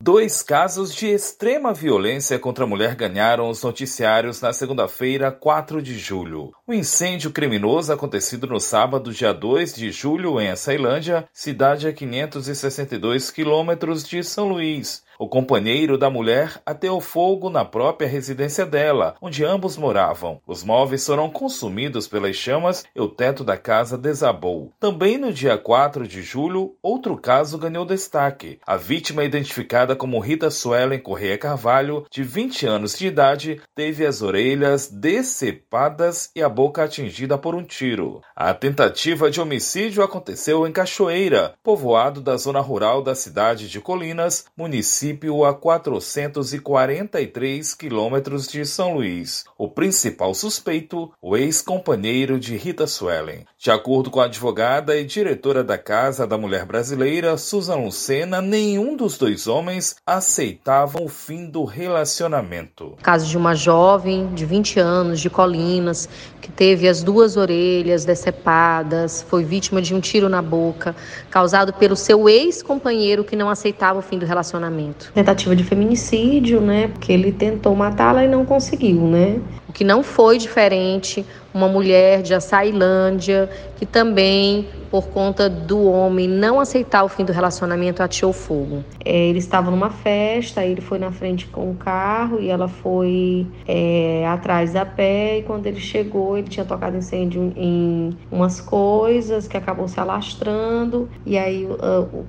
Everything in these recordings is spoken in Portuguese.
Dois casos de extrema violência contra a mulher ganharam os noticiários na segunda-feira, 4 de julho. O incêndio criminoso acontecido no sábado, dia 2 de julho, em Açailândia, cidade a 562 quilômetros de São Luís. O companheiro da mulher ateu fogo na própria residência dela, onde ambos moravam. Os móveis foram consumidos pelas chamas e o teto da casa desabou. Também no dia 4 de julho, outro caso ganhou destaque. A vítima, identificada como Rita Suelen Correia Carvalho, de 20 anos de idade, teve as orelhas decepadas e a boca atingida por um tiro. A tentativa de homicídio aconteceu em Cachoeira, povoado da zona rural da cidade de Colinas, município município a 443 quilômetros de São Luís. O principal suspeito, o ex-companheiro de Rita Suelen. De acordo com a advogada e diretora da Casa da Mulher Brasileira, Susan Lucena, nenhum dos dois homens aceitavam o fim do relacionamento. Caso de uma jovem de 20 anos, de Colinas, que teve as duas orelhas decepadas, foi vítima de um tiro na boca, causado pelo seu ex-companheiro que não aceitava o fim do relacionamento. Tentativa de feminicídio, né? Porque ele tentou matá-la e não conseguiu, né? O que não foi diferente, uma mulher de Açailândia que também por conta do homem não aceitar o fim do relacionamento, ateou fogo. É, ele estava numa festa, ele foi na frente com o carro e ela foi é, atrás a pé. E quando ele chegou, ele tinha tocado incêndio em umas coisas que acabou se alastrando. E aí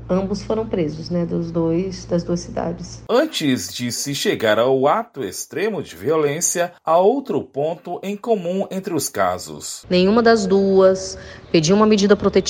ambos foram presos, né, dos dois, das duas cidades. Antes de se chegar ao ato extremo de violência, há outro ponto em comum entre os casos. Nenhuma das duas pediu uma medida protetiva,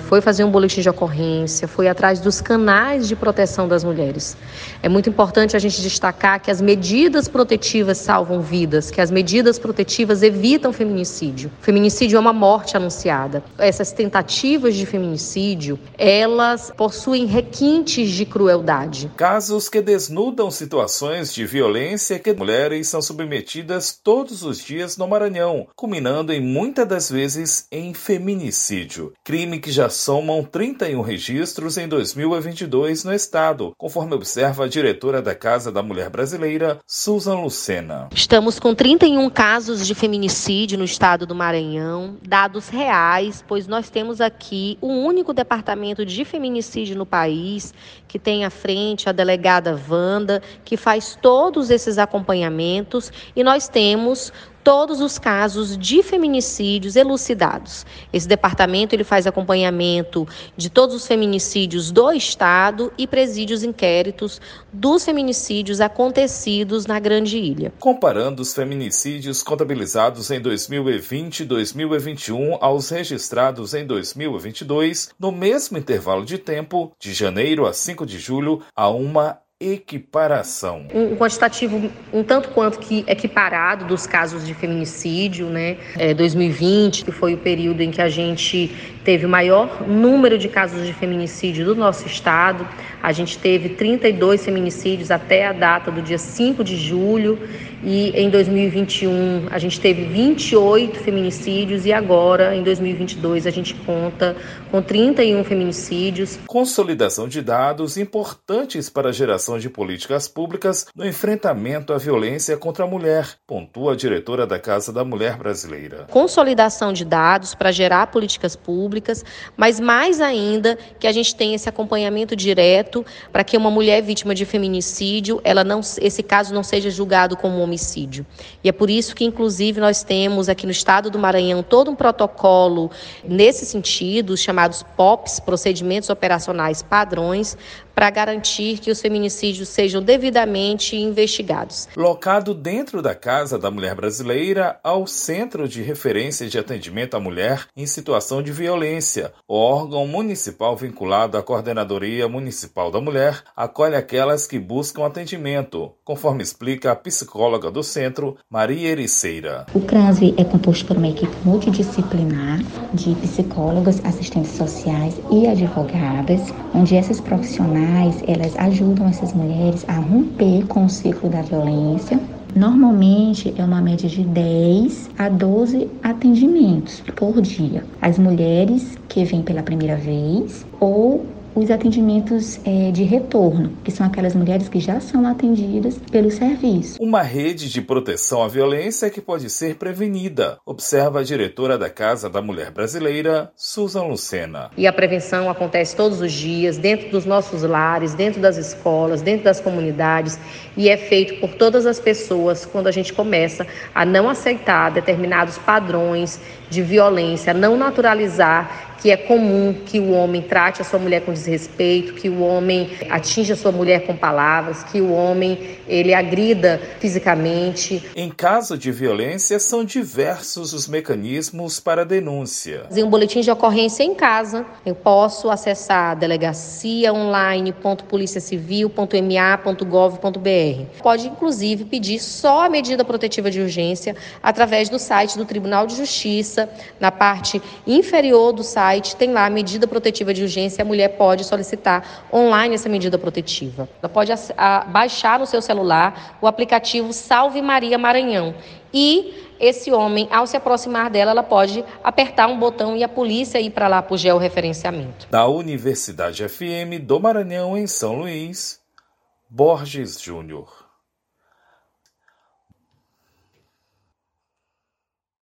foi fazer um boletim de ocorrência, foi atrás dos canais de proteção das mulheres. É muito importante a gente destacar que as medidas protetivas salvam vidas, que as medidas protetivas evitam feminicídio. Feminicídio é uma morte anunciada. Essas tentativas de feminicídio, elas possuem requintes de crueldade. Casos que desnudam situações de violência que mulheres são submetidas todos os dias no Maranhão, culminando em muitas das vezes em feminicídio, crime que já somam 31 registros em 2022 no estado, conforme observa a diretora da Casa da Mulher Brasileira, Susan Lucena. Estamos com 31 casos de feminicídio no estado do Maranhão, dados reais, pois nós temos aqui o único departamento de feminicídio no país que tem à frente a delegada Wanda, que faz todos esses acompanhamentos, e nós temos todos os casos de feminicídios elucidados. Esse departamento ele faz acompanhamento de todos os feminicídios do estado e preside os inquéritos dos feminicídios acontecidos na Grande Ilha. Comparando os feminicídios contabilizados em 2020 e 2021 aos registrados em 2022, no mesmo intervalo de tempo, de janeiro a 5 de julho, há uma equiparação. Um quantitativo um tanto quanto que equiparado dos casos de feminicídio, né? É, 2020, que foi o período em que a gente teve o maior número de casos de feminicídio do nosso estado. A gente teve 32 feminicídios até a data do dia 5 de julho e em 2021 a gente teve 28 feminicídios e agora em 2022 a gente conta com 31 feminicídios. Consolidação de dados importantes para a geração de políticas públicas no enfrentamento à violência contra a mulher, pontua a diretora da Casa da Mulher Brasileira. Consolidação de dados para gerar políticas públicas, mas mais ainda que a gente tenha esse acompanhamento direto para que uma mulher vítima de feminicídio, ela não esse caso não seja julgado como homicídio. E é por isso que, inclusive, nós temos aqui no estado do Maranhão todo um protocolo nesse sentido, chamados POPs, Procedimentos Operacionais Padrões, para garantir que os feminicídios sejam devidamente investigados. Locado dentro da Casa da Mulher Brasileira, ao Centro de Referência de Atendimento à Mulher em Situação de Violência, o órgão municipal vinculado à Coordenadoria Municipal da Mulher acolhe aquelas que buscam atendimento, conforme explica a psicóloga do centro, Maria Ericeira. O CRASV é composto por uma equipe multidisciplinar de psicólogas, assistentes sociais e advogadas, onde essas profissionais profissionais, elas ajudam essas mulheres a romper com o ciclo da violência. Normalmente é uma média de 10 a 12 atendimentos por dia. As mulheres que vêm pela primeira vez ou os atendimentos é, de retorno, que são aquelas mulheres que já são atendidas pelo serviço. Uma rede de proteção à violência que pode ser prevenida, observa a diretora da Casa da Mulher Brasileira, Susan Lucena. E a prevenção acontece todos os dias, dentro dos nossos lares, dentro das escolas, dentro das comunidades, e é feito por todas as pessoas quando a gente começa a não aceitar determinados padrões de violência, não naturalizar que é comum que o homem trate a sua mulher com desrespeito, que o homem atinja a sua mulher com palavras, que o homem ele agrida fisicamente. Em caso de violência, são diversos os mecanismos para denúncia. Em um boletim de ocorrência em casa, eu posso acessar delegaciaonline.policiacivil.ma.gov.br. Pode inclusive pedir só a medida protetiva de urgência através do site do Tribunal de Justiça, na parte inferior do site site tem lá a medida protetiva de urgência, a mulher pode solicitar online essa medida protetiva. Ela pode baixar no seu celular o aplicativo Salve Maria Maranhão e esse homem, ao se aproximar dela, ela pode apertar um botão e a polícia ir para lá para o georreferenciamento. Da Universidade FM do Maranhão, em São Luís, Borges Júnior.